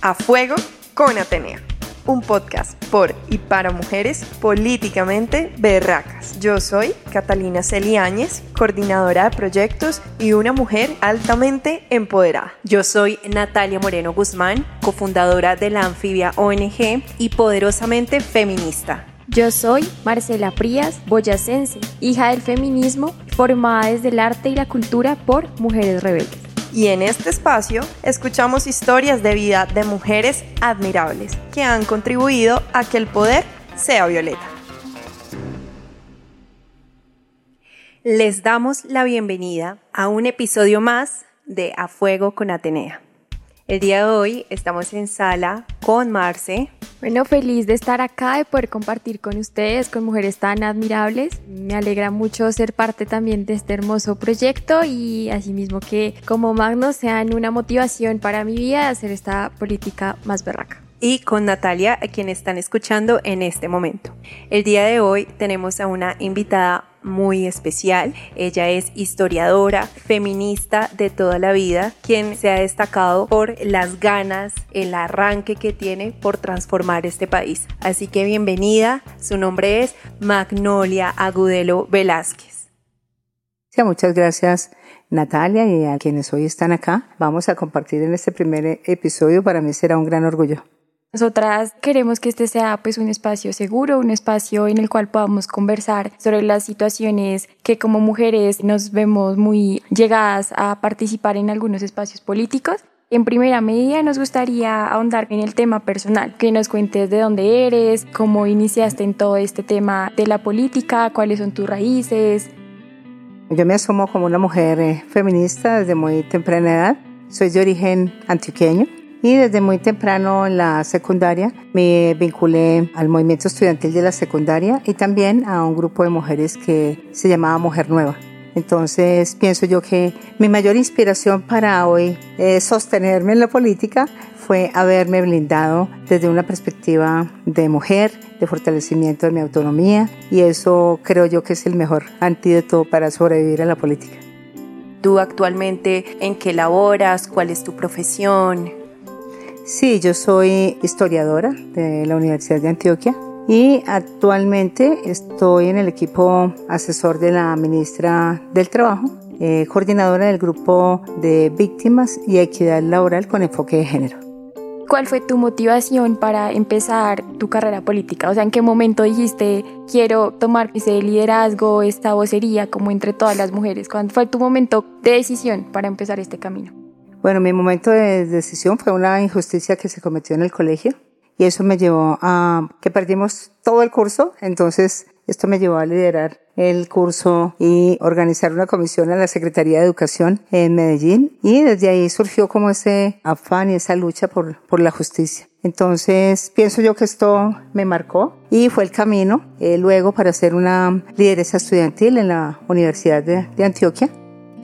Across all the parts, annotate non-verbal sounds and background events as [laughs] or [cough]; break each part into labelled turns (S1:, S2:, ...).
S1: A Fuego con Atenea, un podcast por y para mujeres políticamente berracas. Yo soy Catalina Celiáñez, coordinadora de proyectos y una mujer altamente empoderada.
S2: Yo soy Natalia Moreno Guzmán, cofundadora de la Anfibia ONG y poderosamente feminista.
S3: Yo soy Marcela Prías, boyacense, hija del feminismo, formada desde el arte y la cultura por Mujeres Rebeldes
S1: y en este espacio escuchamos historias de vida de mujeres admirables que han contribuido a que el poder sea violeta.
S2: Les damos la bienvenida a un episodio más de A Fuego con Atenea. El día de hoy estamos en sala con Marce.
S3: Bueno, feliz de estar acá, y poder compartir con ustedes, con mujeres tan admirables. Me alegra mucho ser parte también de este hermoso proyecto y asimismo que como Magno sean una motivación para mi vida de hacer esta política más berraca
S2: y con Natalia, a quien están escuchando en este momento. El día de hoy tenemos a una invitada muy especial. Ella es historiadora, feminista de toda la vida, quien se ha destacado por las ganas, el arranque que tiene por transformar este país. Así que bienvenida, su nombre es Magnolia Agudelo Velázquez.
S4: Sí, muchas gracias Natalia y a quienes hoy están acá. Vamos a compartir en este primer episodio. Para mí será un gran orgullo.
S3: Nosotras queremos que este sea pues un espacio seguro, un espacio en el cual podamos conversar sobre las situaciones que como mujeres nos vemos muy llegadas a participar en algunos espacios políticos. En primera medida nos gustaría ahondar en el tema personal, que nos cuentes de dónde eres, cómo iniciaste en todo este tema de la política, cuáles son tus raíces.
S4: Yo me asumo como una mujer eh, feminista desde muy temprana edad. Soy de origen antioqueño y desde muy temprano en la secundaria me vinculé al movimiento estudiantil de la secundaria y también a un grupo de mujeres que se llamaba Mujer Nueva. Entonces pienso yo que mi mayor inspiración para hoy eh, sostenerme en la política fue haberme blindado desde una perspectiva de mujer, de fortalecimiento de mi autonomía y eso creo yo que es el mejor antídoto para sobrevivir a la política.
S2: ¿Tú actualmente en qué laboras? ¿Cuál es tu profesión?
S4: Sí, yo soy historiadora de la Universidad de Antioquia y actualmente estoy en el equipo asesor de la ministra del Trabajo, eh, coordinadora del grupo de víctimas y equidad laboral con enfoque de género.
S3: ¿Cuál fue tu motivación para empezar tu carrera política? O sea, ¿en qué momento dijiste, quiero tomar ese liderazgo, esta vocería como entre todas las mujeres? ¿Cuándo fue tu momento de decisión para empezar este camino?
S4: Bueno, mi momento de decisión fue una injusticia que se cometió en el colegio y eso me llevó a que perdimos todo el curso, entonces esto me llevó a liderar el curso y organizar una comisión a la Secretaría de Educación en Medellín. Y desde ahí surgió como ese afán y esa lucha por, por la justicia. Entonces pienso yo que esto me marcó y fue el camino eh, luego para ser una lideresa estudiantil en la Universidad de, de Antioquia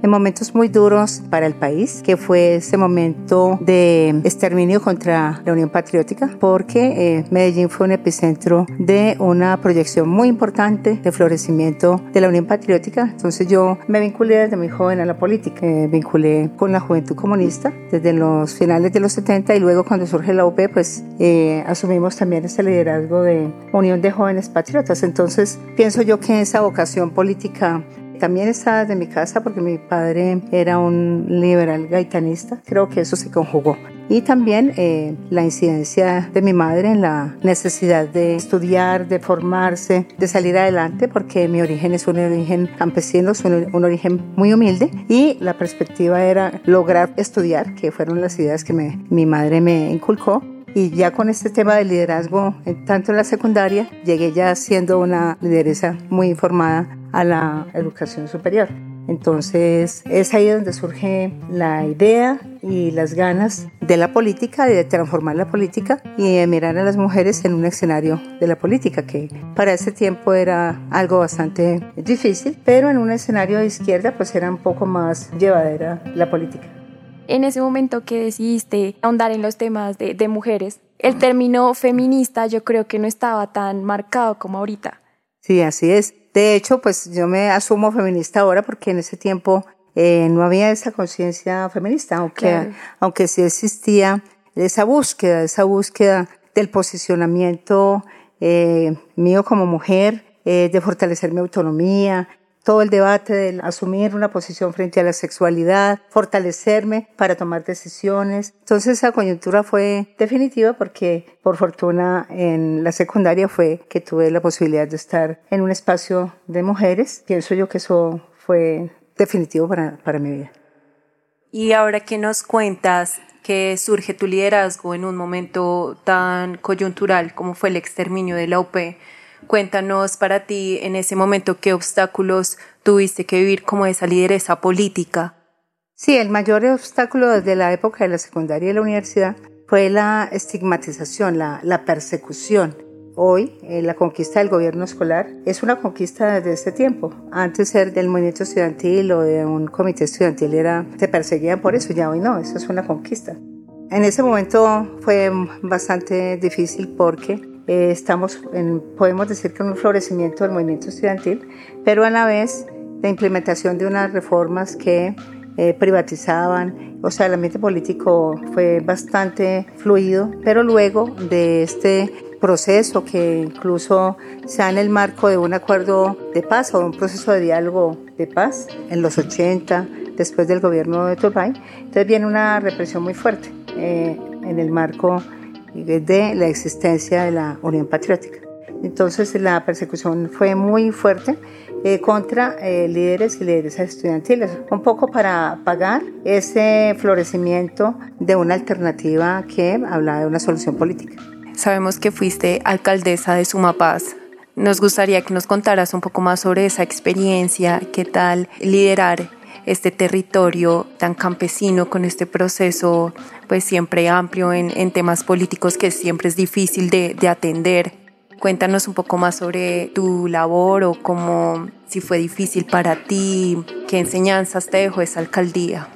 S4: en momentos muy duros para el país, que fue ese momento de exterminio contra la Unión Patriótica, porque eh, Medellín fue un epicentro de una proyección muy importante de florecimiento de la Unión Patriótica. Entonces yo me vinculé desde muy joven a la política, me vinculé con la juventud comunista desde los finales de los 70 y luego cuando surge la UP, pues eh, asumimos también ese liderazgo de Unión de Jóvenes Patriotas. Entonces pienso yo que esa vocación política también está desde mi casa porque mi padre era un liberal gaitanista. Creo que eso se conjugó. Y también eh, la incidencia de mi madre en la necesidad de estudiar, de formarse, de salir adelante, porque mi origen es un origen campesino, es un, un origen muy humilde y la perspectiva era lograr estudiar, que fueron las ideas que me, mi madre me inculcó y ya con este tema de liderazgo, tanto en la secundaria, llegué ya siendo una lideresa muy informada a la educación superior. Entonces es ahí donde surge la idea y las ganas de la política, de transformar la política y de mirar a las mujeres en un escenario de la política, que para ese tiempo era algo bastante difícil, pero en un escenario de izquierda pues era un poco más llevadera la política
S3: en ese momento que decidiste ahondar en los temas de, de, mujeres, el término feminista yo creo que no estaba tan marcado como ahorita.
S4: Sí, así es. De hecho, pues yo me asumo feminista ahora porque en ese tiempo eh, no había esa conciencia feminista, aunque, claro. aunque sí existía esa búsqueda, esa búsqueda del posicionamiento eh, mío como mujer, eh, de fortalecer mi autonomía, todo el debate de asumir una posición frente a la sexualidad, fortalecerme para tomar decisiones. Entonces esa coyuntura fue definitiva porque por fortuna en la secundaria fue que tuve la posibilidad de estar en un espacio de mujeres. Pienso yo que eso fue definitivo para, para mi vida.
S2: Y ahora que nos cuentas que surge tu liderazgo en un momento tan coyuntural como fue el exterminio de la UP, Cuéntanos para ti en ese momento qué obstáculos tuviste que vivir como esa lideresa política.
S4: Sí, el mayor obstáculo desde la época de la secundaria y la universidad fue la estigmatización, la, persecución. Hoy, eh, la conquista del gobierno escolar es una conquista desde este tiempo. Antes ser del movimiento estudiantil o de un comité estudiantil era, te perseguían por eso, ya hoy no, eso es una conquista. En ese momento fue bastante difícil porque eh, estamos, en, podemos decir que en un florecimiento del movimiento estudiantil, pero a la vez la implementación de unas reformas que eh, privatizaban, o sea, el ambiente político fue bastante fluido, pero luego de este proceso que incluso se da en el marco de un acuerdo de paz o un proceso de diálogo de paz en los 80, después del gobierno de Turbay, entonces viene una represión muy fuerte eh, en el marco de la existencia de la Unión Patriótica. Entonces la persecución fue muy fuerte eh, contra eh, líderes y líderes estudiantiles, un poco para pagar ese florecimiento de una alternativa que hablaba de una solución política.
S2: Sabemos que fuiste alcaldesa de Sumapaz. Nos gustaría que nos contaras un poco más sobre esa experiencia, qué tal liderar este territorio tan campesino con este proceso pues siempre amplio en, en temas políticos que siempre es difícil de, de, atender. Cuéntanos un poco más sobre tu labor o cómo, si fue difícil para ti, qué enseñanzas te dejó esa alcaldía.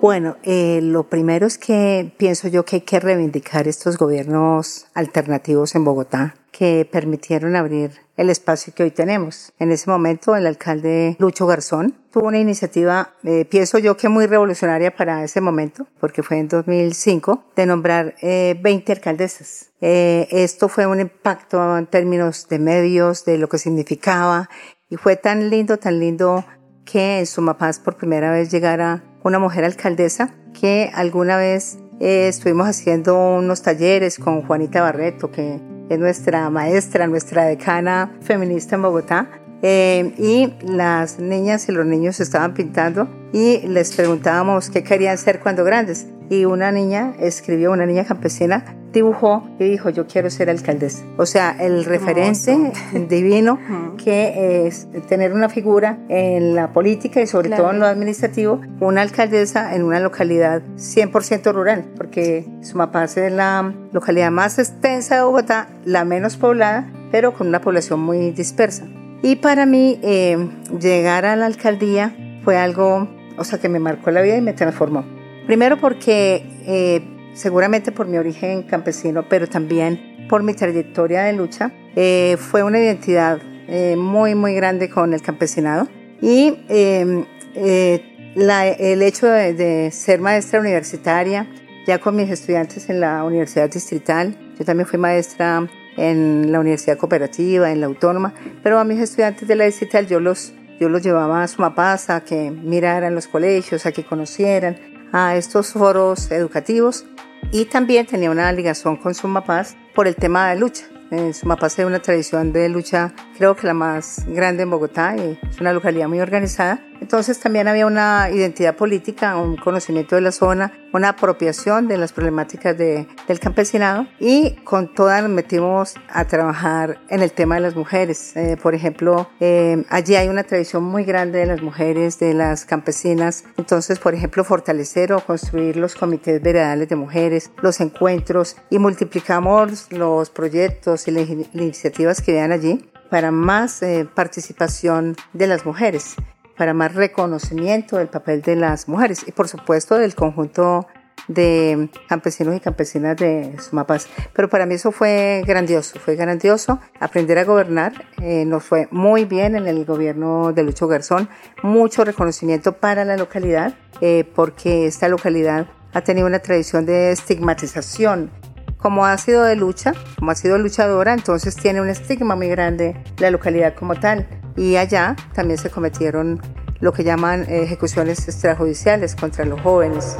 S4: Bueno, eh, lo primero es que pienso yo que hay que reivindicar estos gobiernos alternativos en Bogotá que permitieron abrir el espacio que hoy tenemos. En ese momento el alcalde Lucho Garzón tuvo una iniciativa, eh, pienso yo que muy revolucionaria para ese momento, porque fue en 2005, de nombrar eh, 20 alcaldesas. Eh, esto fue un impacto en términos de medios, de lo que significaba, y fue tan lindo, tan lindo que en Sumapaz por primera vez llegara una mujer alcaldesa que alguna vez eh, estuvimos haciendo unos talleres con Juanita Barreto, que es nuestra maestra, nuestra decana feminista en Bogotá. Eh, y las niñas y los niños estaban pintando y les preguntábamos qué querían ser cuando grandes. Y una niña escribió, una niña campesina, dibujó y dijo, yo quiero ser alcaldesa. O sea, el referente [laughs] divino que es tener una figura en la política y sobre todo en lo administrativo, una alcaldesa en una localidad 100% rural, porque Sumapaz es la localidad más extensa de Bogotá, la menos poblada, pero con una población muy dispersa. Y para mí, eh, llegar a la alcaldía fue algo, o sea, que me marcó la vida y me transformó. Primero porque eh, seguramente por mi origen campesino, pero también por mi trayectoria de lucha, eh, fue una identidad eh, muy, muy grande con el campesinado. Y em, eh, la, el hecho de, de, ser maestra universitaria, ya con mis estudiantes en la Universidad Distrital, yo también fui maestra en la Universidad Cooperativa, en la Autónoma, pero a mis estudiantes de la Distrital yo los, yo los llevaba a Sumapaz a que miraran los colegios, a que conocieran, a estos foros educativos y también tenía una ligación con Sumapaz por el tema de lucha. En Sumapaz hay una tradición de lucha, creo que la más grande en Bogotá, y es una localidad muy organizada. Entonces también había una identidad política, un conocimiento de la zona, una apropiación de las problemáticas de, del campesinado y con todas nos metimos a trabajar en el tema de las mujeres. Eh, por ejemplo, eh, allí hay una tradición muy grande de las mujeres, de las campesinas. Entonces, por ejemplo, fortalecer o construir los comités veredales de mujeres, los encuentros y multiplicamos los proyectos y las iniciativas que vean allí para más eh, participación de las mujeres para más reconocimiento del papel de las mujeres y por supuesto del conjunto de campesinos y campesinas de Sumapaz. Pero para mí eso fue grandioso, fue grandioso aprender a gobernar. Eh, nos fue muy bien en el gobierno de Lucho Garzón, mucho reconocimiento para la localidad, eh, porque esta localidad ha tenido una tradición de estigmatización. Como ha sido de lucha, como ha sido luchadora, entonces tiene un estigma muy grande la localidad como tal. Y allá también se cometieron lo que llaman ejecuciones extrajudiciales contra los jóvenes.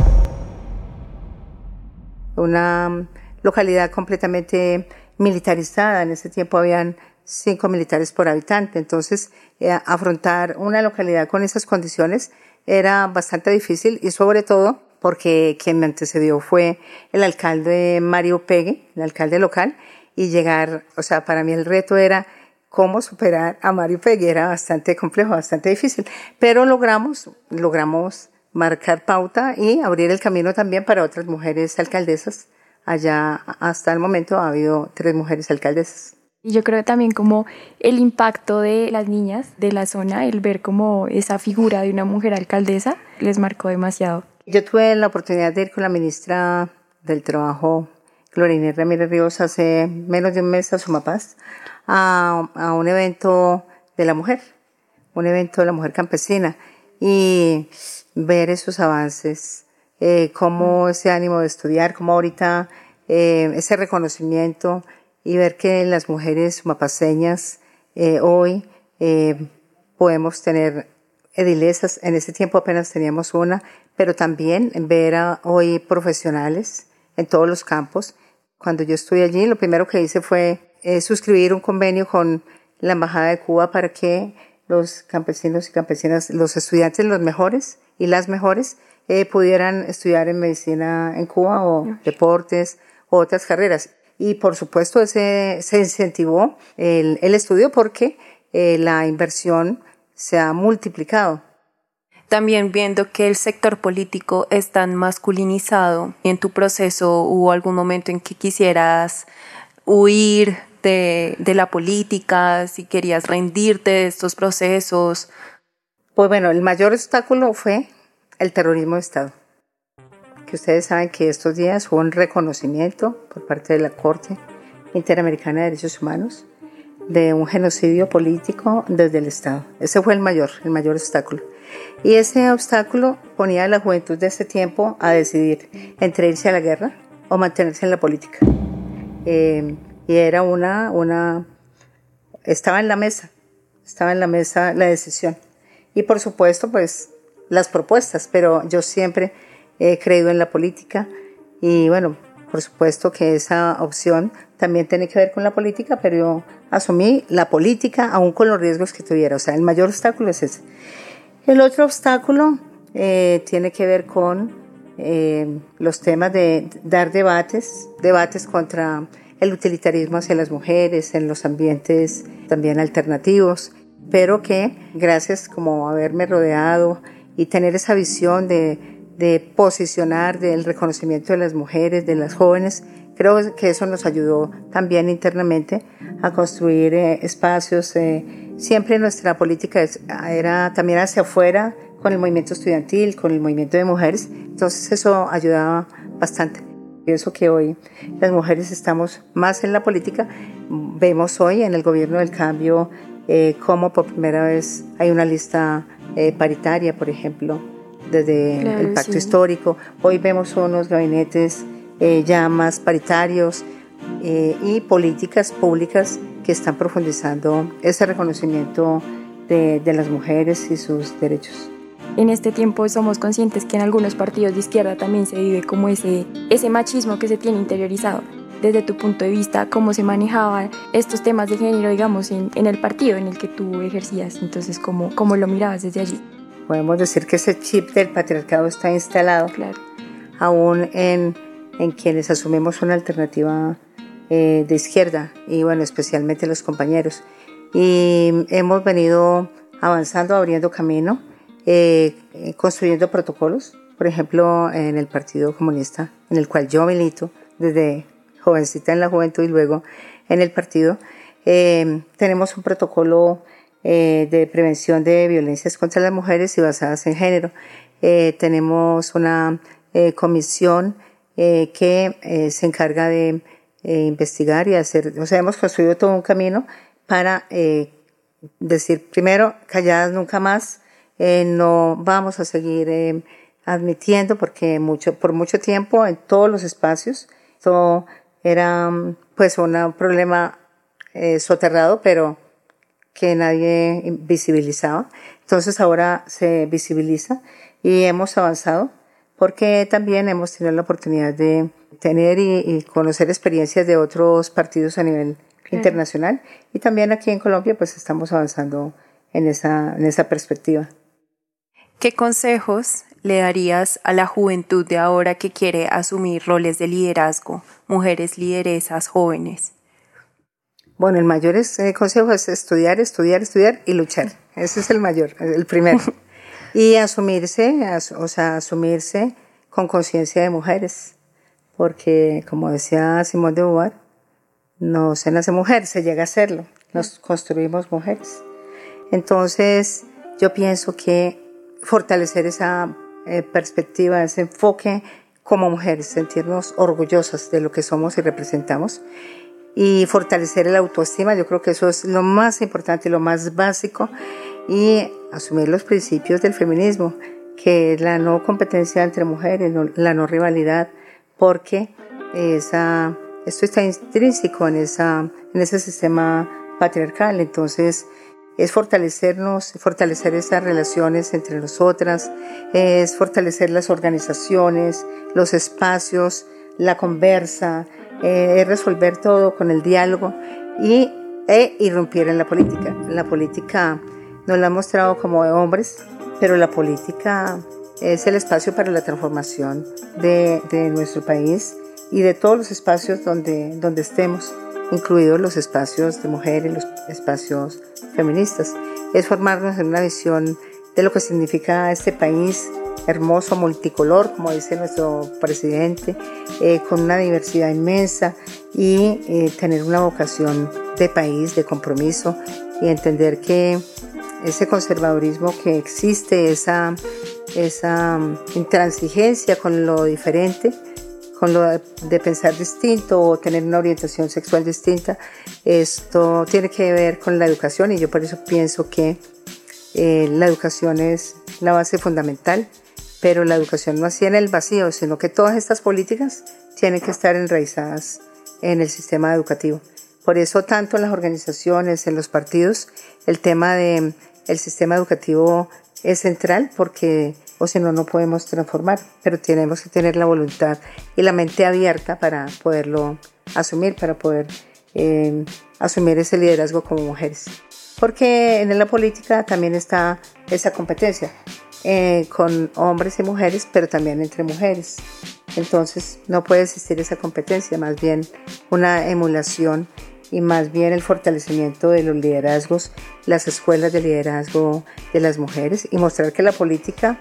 S4: Una localidad completamente militarizada. En ese tiempo habían cinco militares por habitante. Entonces, eh, afrontar una localidad con esas condiciones era bastante difícil y sobre todo porque quien me antecedió fue el alcalde Mario Pegue, el alcalde local, y llegar, o sea, para mí el reto era cómo superar a Mario Pegue, era bastante complejo, bastante difícil, pero logramos, logramos marcar pauta y abrir el camino también para otras mujeres alcaldesas. Allá hasta el momento ha habido tres mujeres alcaldesas.
S3: Y yo creo también como el impacto de las niñas de la zona, el ver como esa figura de una mujer alcaldesa, les marcó demasiado.
S4: Yo tuve la oportunidad de ir con la ministra del Trabajo, Gloria Ramírez Ríos, hace menos de un mes a Sumapaz, a, a un evento de la mujer, un evento de la mujer campesina, y ver esos avances, eh, cómo ese ánimo de estudiar, cómo ahorita eh, ese reconocimiento, y ver que las mujeres mapaseñas eh, hoy eh, podemos tener edilesas, en ese tiempo apenas teníamos una, pero también ver hoy profesionales en todos los campos. Cuando yo estuve allí, lo primero que hice fue eh, suscribir un convenio con la Embajada de Cuba para que los campesinos y campesinas, los estudiantes, los mejores y las mejores, pudieran estudiar en medicina en Cuba o deportes o otras carreras y por supuesto ese, se incentivó el, el estudio porque eh, la inversión se ha multiplicado.
S2: También viendo que el sector político es tan masculinizado, ¿en tu proceso hubo algún momento en que quisieras huir de, la política, si querías rendirte de estos procesos?
S4: Pues bueno, el mayor obstáculo fue el terrorismo de Estado ustedes saben que estos días hubo un reconocimiento por parte de la Corte Interamericana de Derechos Humanos de un genocidio político desde el Estado. Ese fue el mayor, el mayor obstáculo. Y ese obstáculo ponía a la juventud de ese tiempo a decidir entre irse a la guerra o mantenerse en la política. Eh, y era una, una, estaba en la mesa, estaba en la mesa la decisión. Y por supuesto, pues las propuestas, pero yo siempre he creído en la política y bueno, por supuesto que esa opción también tiene que ver con la política, pero yo asumí la política aún con los riesgos que tuviera. O sea, el mayor obstáculo es ese. El otro obstáculo eh, tiene que ver con eh, los temas de dar debates, debates contra el utilitarismo hacia las mujeres en los ambientes también alternativos, pero que gracias como haberme rodeado y tener esa visión de posicionar, del reconocimiento de las mujeres, de las jóvenes. Creo que eso nos ayudó también internamente a construir eh, espacios. Siempre nuestra política era también hacia afuera, con el movimiento estudiantil, con el movimiento de mujeres. Entonces eso ayudaba bastante. Pienso que hoy las mujeres estamos más en la política. Vemos hoy en el gobierno del cambio eh, cómo por primera vez hay una lista paritaria, por ejemplo, desde el pacto histórico. Hoy vemos unos gabinetes eh, ya más paritarios eh, y políticas públicas que están profundizando ese reconocimiento de, de las mujeres y sus derechos.
S3: En este tiempo somos conscientes que en algunos partidos de izquierda también se vive como ese, ese machismo que se tiene interiorizado desde tu punto de vista, cómo se manejaban estos temas de género, digamos, en, en, el partido en el que tú ejercías. Entonces, ¿cómo, cómo lo mirabas desde allí?
S4: podemos decir que ese chip del patriarcado está instalado claro. aún en, en, quienes asumimos una alternativa eh, de izquierda y bueno, especialmente los compañeros. Y hemos venido avanzando, abriendo camino, eh, construyendo protocolos, por ejemplo, en el Partido Comunista, en el cual yo milito desde jovencita en la juventud y luego en el partido, eh, tenemos un protocolo eh, de prevención de violencias contra las mujeres y basadas en género. Eh, tenemos una eh, comisión que se encarga de investigar y hacer, o sea, hemos construido todo un camino para decir, primero, calladas nunca más, no vamos a seguir admitiendo porque mucho, por mucho tiempo en todos los espacios, esto era pues un problema eh, soterrado, pero que nadie visibilizaba. Entonces ahora se visibiliza y hemos avanzado porque también hemos tenido la oportunidad de tener y, conocer experiencias de otros partidos a nivel internacional y también aquí en Colombia pues estamos avanzando en esa, en esa perspectiva.
S2: ¿Qué consejos le darías a la juventud de ahora que quiere asumir roles de liderazgo, mujeres lideresas jóvenes?
S4: Bueno, el mayor eh, consejo es estudiar, estudiar, estudiar y luchar. Ese es el mayor, el primero. [laughs] y asumirse, o sea, asumirse con conciencia de mujeres. Porque, como decía Simón de Beauvoir, no se nace mujer, se llega a serlo. Nos construimos mujeres. Entonces, yo pienso que fortalecer esa eh, perspectiva, ese enfoque como mujeres, sentirnos orgullosas de lo que somos y representamos y fortalecer el autoestima. Yo creo que eso es lo más importante lo más básico y asumir los principios del feminismo, que es la no competencia entre mujeres, la no rivalidad, porque esa, esto está intrínseco en, esa, en ese sistema patriarcal. Entonces, es fortalecernos, fortalecer esas relaciones entre nosotras, es fortalecer las organizaciones, los espacios, la conversa, eh, es resolver todo con el diálogo y e irrumpir en la política. La política nos la ha mostrado como hombres, pero la política es el espacio para la transformación de, nuestro país y de todos los espacios donde, donde estemos, incluidos los espacios de mujeres, los espacios feministas. Es formarnos en una visión de lo que significa este país hermoso, multicolor, como dice nuestro presidente, eh, con una diversidad inmensa y eh, tener una vocación de país, de compromiso y entender que ese conservadurismo que existe, esa, esa intransigencia con lo diferente, con lo de, pensar distinto o tener una orientación sexual distinta, esto tiene que ver con la educación y yo por eso pienso que eh, la educación es la base fundamental pero la educación no hacía en el vacío, sino que todas estas políticas tienen que estar enraizadas en el sistema educativo. Por eso tanto en las organizaciones, en los partidos, el tema del el sistema educativo es central porque o si no, no podemos transformar, pero tenemos que tener la voluntad y la mente abierta para poderlo asumir, para poder eh, asumir ese liderazgo como mujeres. Porque en la política también está esa competencia. Eh, con hombres y mujeres, pero también entre mujeres. Entonces no puede existir esa competencia, más bien una emulación y más bien el fortalecimiento de los liderazgos, las escuelas de liderazgo de las mujeres y mostrar que la política,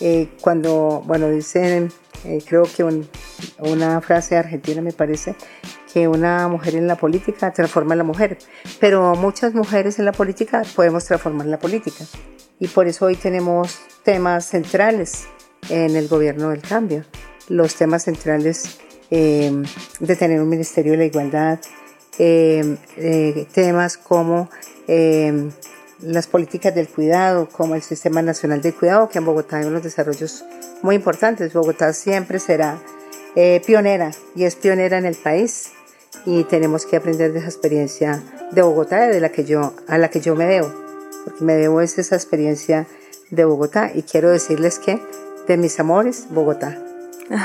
S4: eh, cuando, bueno, dicen, eh, creo que una frase argentina me parece, que una mujer en la política transforma a la mujer, pero muchas mujeres en la política podemos transformar la política y por eso hoy tenemos temas centrales en el gobierno del cambio. Los temas centrales eh, de tener un Ministerio de la Igualdad, eh, eh, temas como las políticas del cuidado, como el Sistema Nacional de Cuidado, que en Bogotá hay unos desarrollos muy importantes. Bogotá siempre será pionera y es pionera en el país y tenemos que aprender de esa experiencia de Bogotá, de la que yo, a la que yo me debo porque me debo esa experiencia de Bogotá y quiero decirles que de mis amores, Bogotá.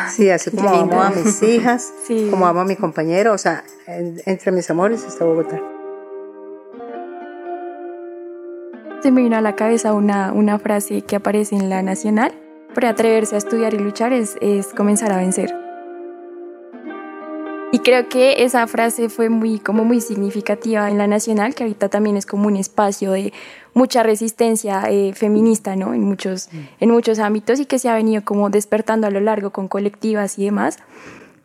S4: Sí, así como amo a mis hijas, [laughs] como amo a mi compañero, o sea, entre mis amores está Bogotá.
S3: Se me vino a la cabeza una, una frase que aparece en la Nacional, para atreverse a estudiar y luchar es, es comenzar a vencer. Y creo que esa frase fue muy, como muy significativa en la nacional, que ahorita también es como un espacio de mucha resistencia eh, feminista, ¿no? En muchos, mm. en muchos ámbitos y que se ha venido como despertando a lo largo con colectivas y demás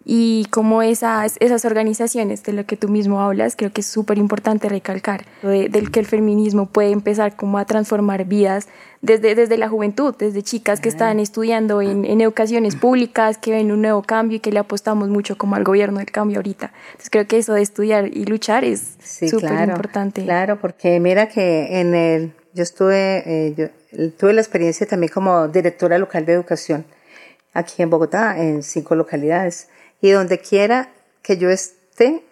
S3: y como esas, esas organizaciones de lo que tú mismo hablas, creo que es súper importante recalcar, del que el feminismo puede empezar como a transformar vidas desde, desde la juventud, desde chicas que están estudiando en, en educaciones públicas, que ven un nuevo cambio y que le apostamos mucho como al gobierno del cambio ahorita. Entonces creo que eso de estudiar y luchar es súper importante.
S4: Claro, porque mira que en el yo estuve, eh, yo tuve la experiencia también como directora local de educación aquí en Bogotá, en cinco localidades. Y donde quiera que yo esté,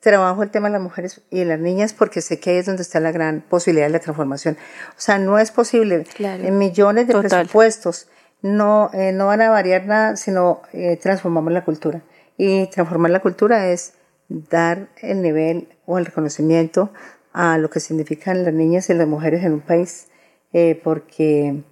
S4: trabajo el tema de las mujeres y de las niñas porque sé que ahí es donde está la gran posibilidad de la transformación. O sea, no es posible en millones de presupuestos, no, eh, no van a variar nada, sino eh, transformamos la cultura. Y transformar la cultura es dar el nivel o el reconocimiento a lo que significan las niñas y las mujeres en un país, eh, porque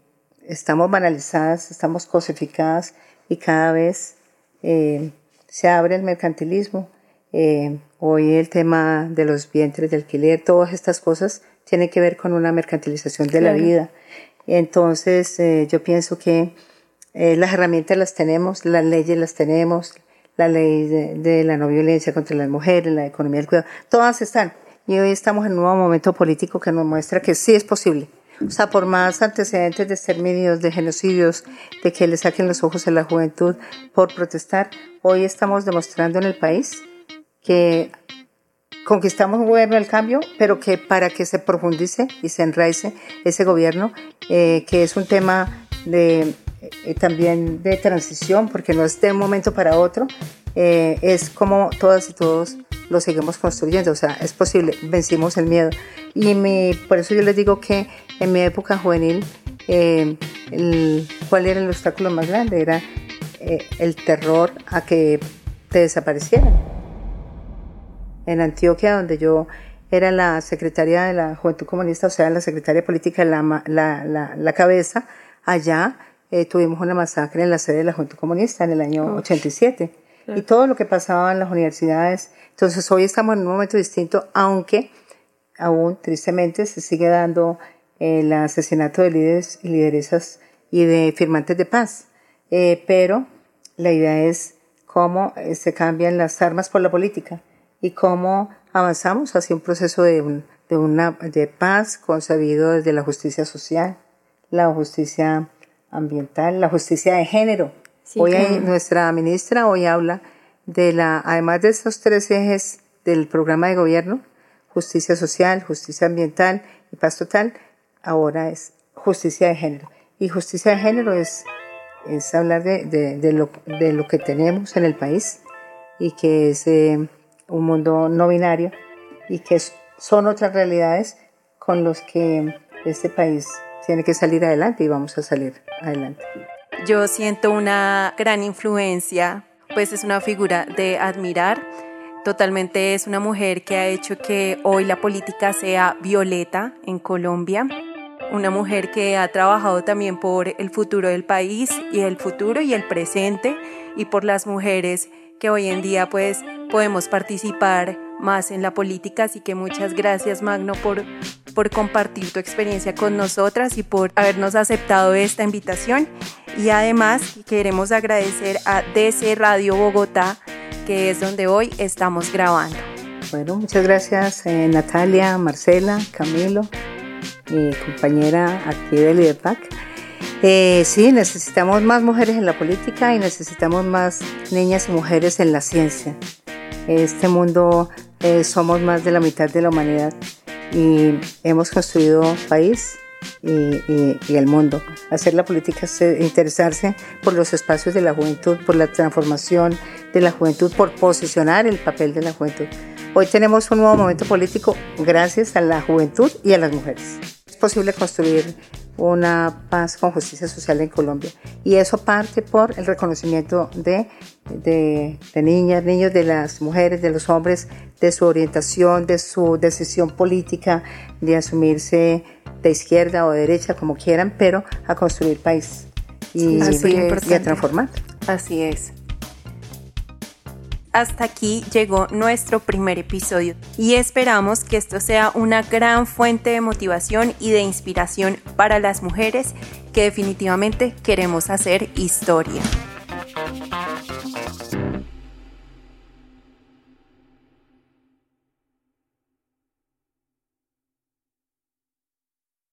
S4: estamos banalizadas, estamos cosificadas y cada vez eh, se abre el mercantilismo. Eh, hoy el tema de los vientres de alquiler, todas estas cosas tienen que ver con una mercantilización de la vida. Entonces yo pienso que las herramientas las tenemos, las leyes las tenemos, la ley de, la no violencia contra las mujeres, la economía del cuidado, todas están. Y hoy estamos en un nuevo momento político que nos muestra que sí es posible. O sea, por más antecedentes de exterminios, de genocidios, de que le saquen los ojos a la juventud por protestar, hoy estamos demostrando en el país que conquistamos un gobierno del cambio, pero que para que se profundice y se enraice ese gobierno, eh, que es un tema eh, también de transición, porque no es de un momento para otro, eh, es como todas y todos lo seguimos construyendo, o sea, es posible, vencimos el miedo. Y mi, por eso yo les digo que en mi época juvenil, eh, ¿cuál era el obstáculo más grande? Era el terror a que te desaparecieran. En Antioquia, donde yo era la secretaria de la Juventud Comunista, o sea, la secretaria política, la, la, la, la cabeza, allá eh, tuvimos una masacre en la sede de la Junta Comunista en el año 87. Y todo lo que pasaba en las universidades. Entonces hoy estamos en un momento distinto, aunque aún tristemente se sigue dando eh, el asesinato de líderes y lideresas y de firmantes de paz. Eh, pero la idea es cómo se cambian las armas por la política y cómo avanzamos hacia un proceso de, de, una, de paz concebido desde la justicia social, la justicia ambiental, la justicia de género. hoy nuestra ministra hoy habla de la, además de esos tres ejes del programa de gobierno, justicia social, justicia ambiental y paz total, ahora es justicia de género. Y justicia de género es, es hablar de, de, lo, de lo que tenemos en el país y que es eh, un mundo no binario y que son otras realidades con los que este país tiene que salir adelante y vamos a salir adelante.
S2: Yo siento una gran influencia, pues es una figura de admirar. Totalmente es una mujer que ha hecho que hoy la política sea violeta en Colombia. Una mujer que ha trabajado también por el futuro del país y el futuro y el presente y por las mujeres que hoy en día pues podemos participar más en la política. Así que muchas gracias Magno por, por compartir tu experiencia con nosotras y por habernos aceptado esta invitación. Y además queremos agradecer a DC Radio Bogotá, que es donde hoy estamos grabando.
S4: Bueno, muchas gracias eh, Natalia, Marcela, Camilo, mi compañera aquí del IDEPAC. Eh, sí, necesitamos más mujeres en la política y necesitamos más niñas y mujeres en la ciencia. Este mundo eh, somos más de la mitad de la humanidad y hemos construido país y, el mundo. Hacer la política es interesarse por los espacios de la juventud, por la transformación de la juventud, por posicionar el papel de la juventud. Hoy tenemos un nuevo momento político gracias a la juventud y a las mujeres. Es posible construir una paz con justicia social en Colombia. Y eso parte por el reconocimiento de, de, niñas, niños, de las mujeres, de los hombres, de su orientación, de su decisión política, de asumirse de izquierda o de derecha, como quieran, pero a construir país y, y a transformar.
S2: Así es hasta aquí llegó nuestro primer episodio y esperamos que esto sea una gran fuente de motivación y de inspiración para las mujeres que definitivamente queremos hacer historia.